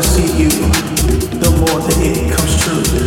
I see you, the more that it comes true.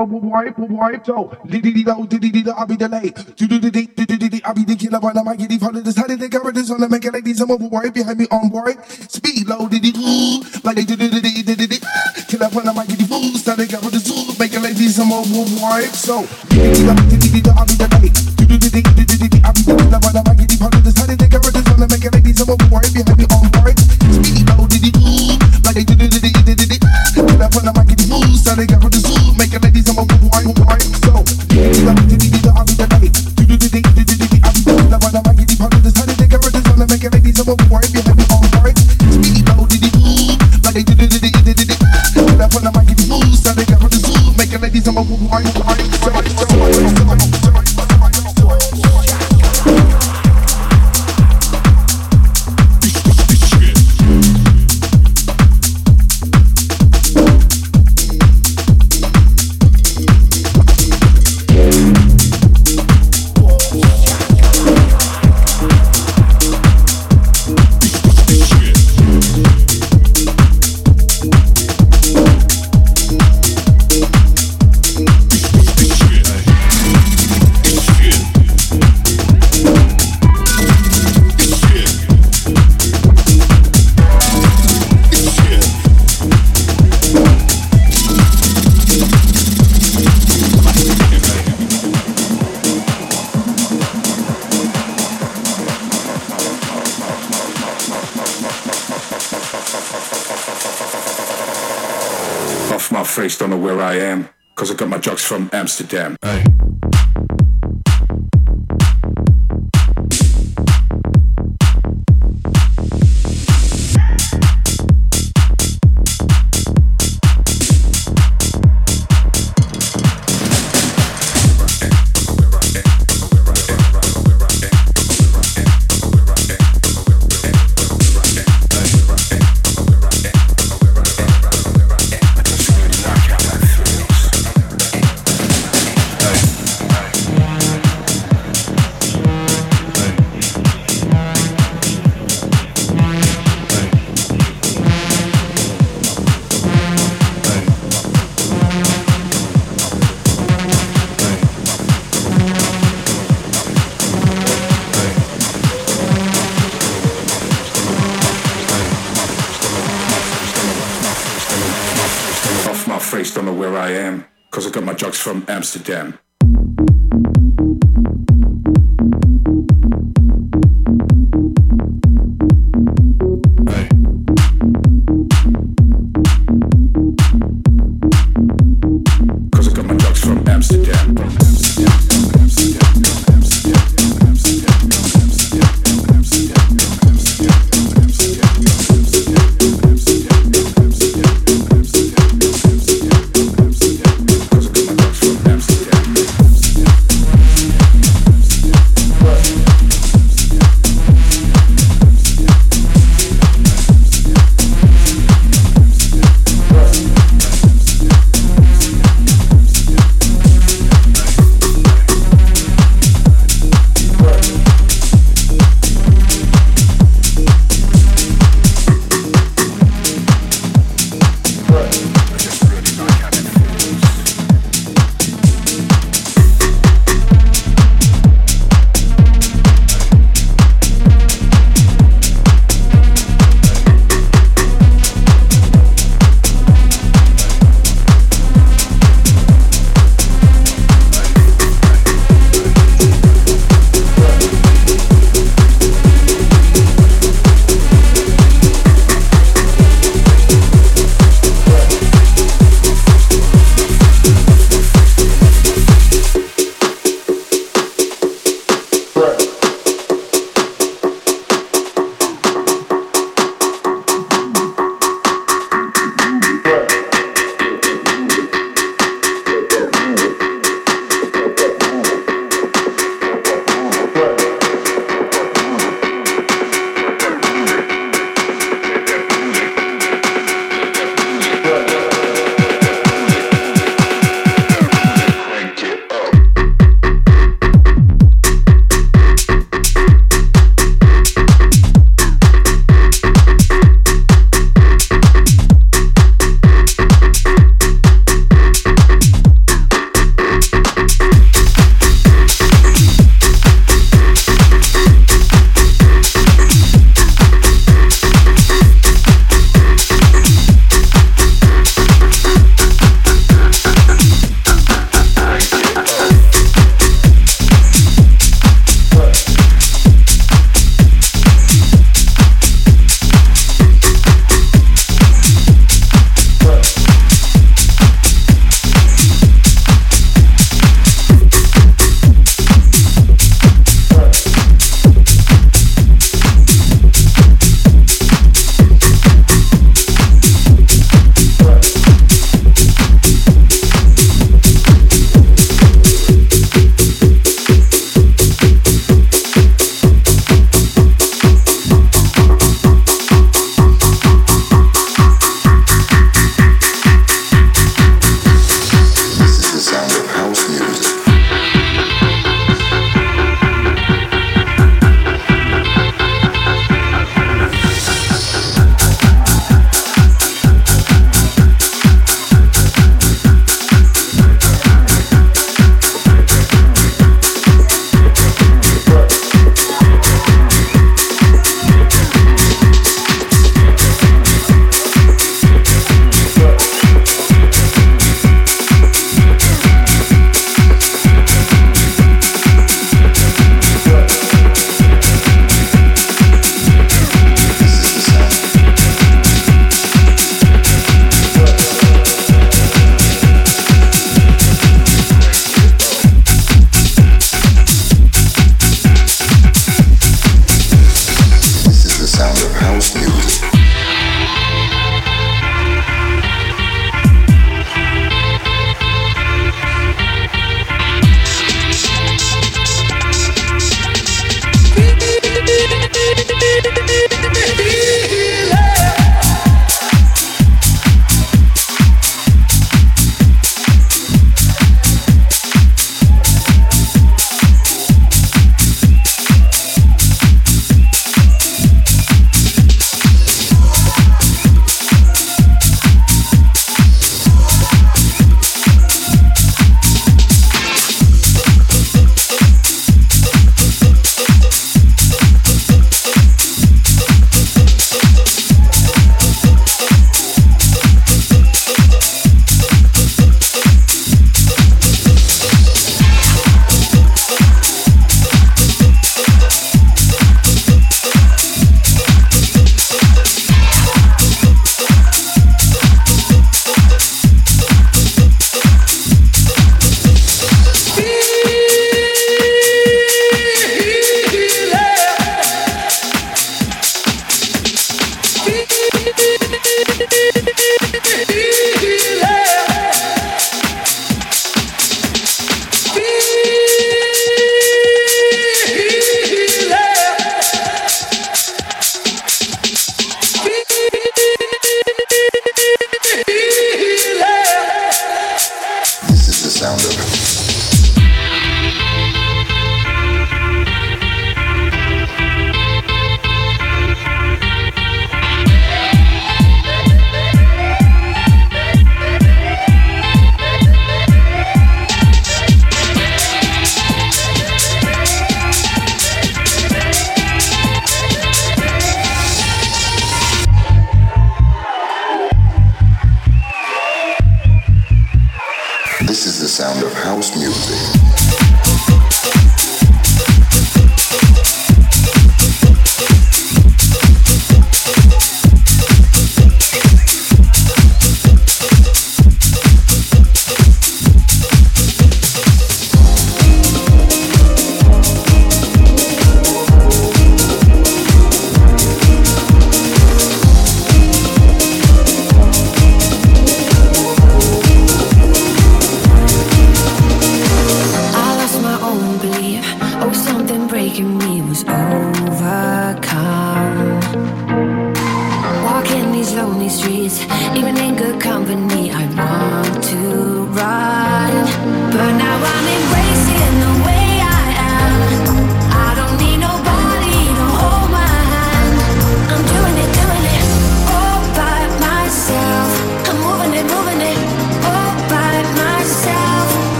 I'ma wipe, wipe, yo. Diddy, do, diddy, diddy, I'll be delayed. Do, do, diddy, diddy, diddy, I'll be the killer, but I might get it this. How did they cover this? Wanna make it like these? I'm over worried behind me on board. Speed low, diddy, ooh, like they do, diddy, diddy, diddy. Killer, but I might get it fools. How they cover this? Ooh, make it like these? I'm over worried. So, diddy, diddy, diddy, diddy, I'll be delayed. Do, do, diddy, diddy, diddy, I'll be the killer, but I might get it this. How did they cover this? Wanna make it like these? I'm over worried behind me on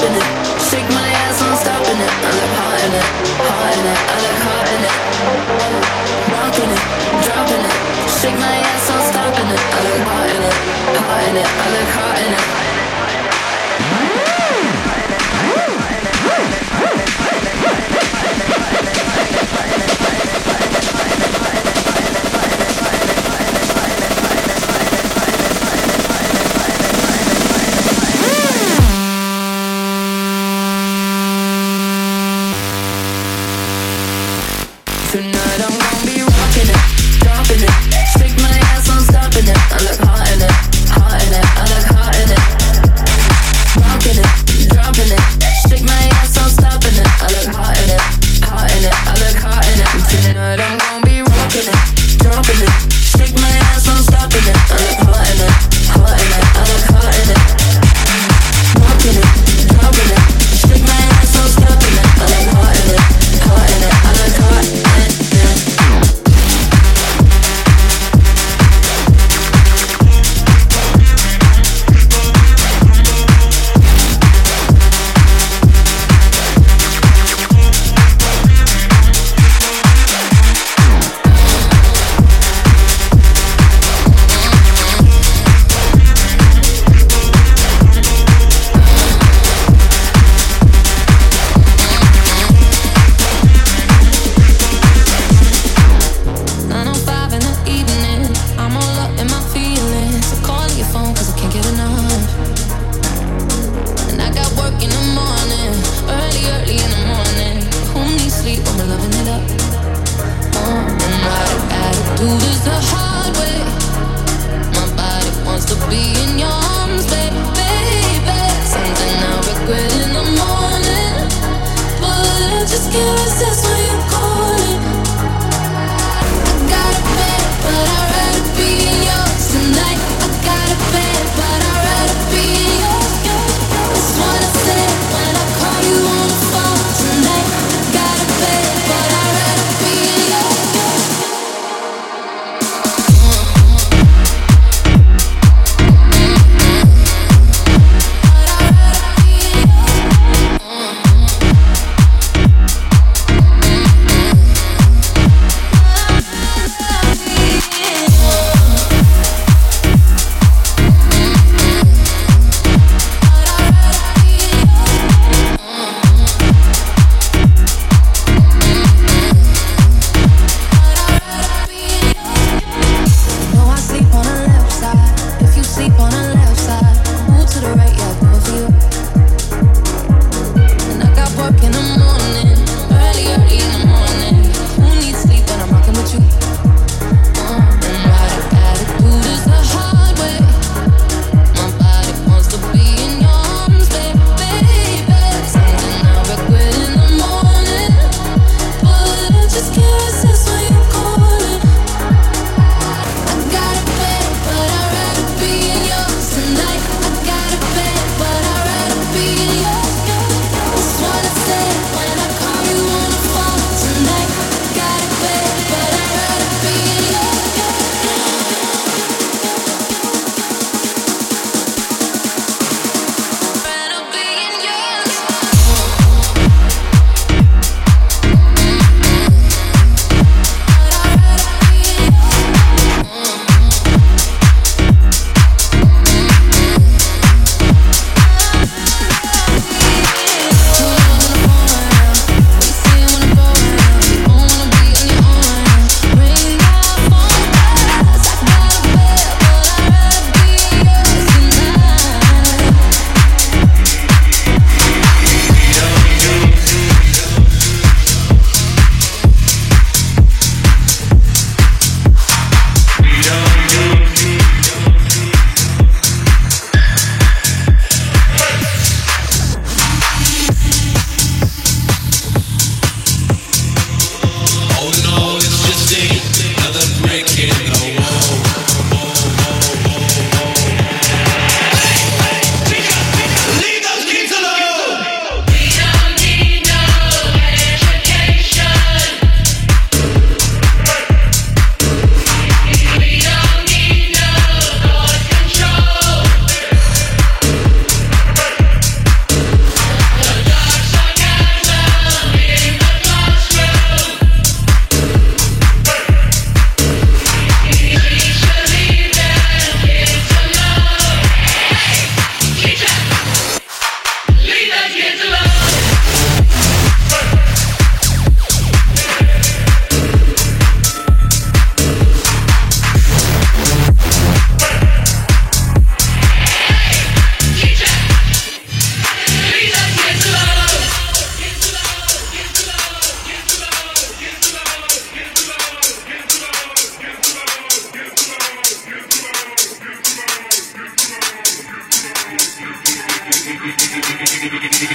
watching it. Shake my do this. Gigi, gigi, gigi,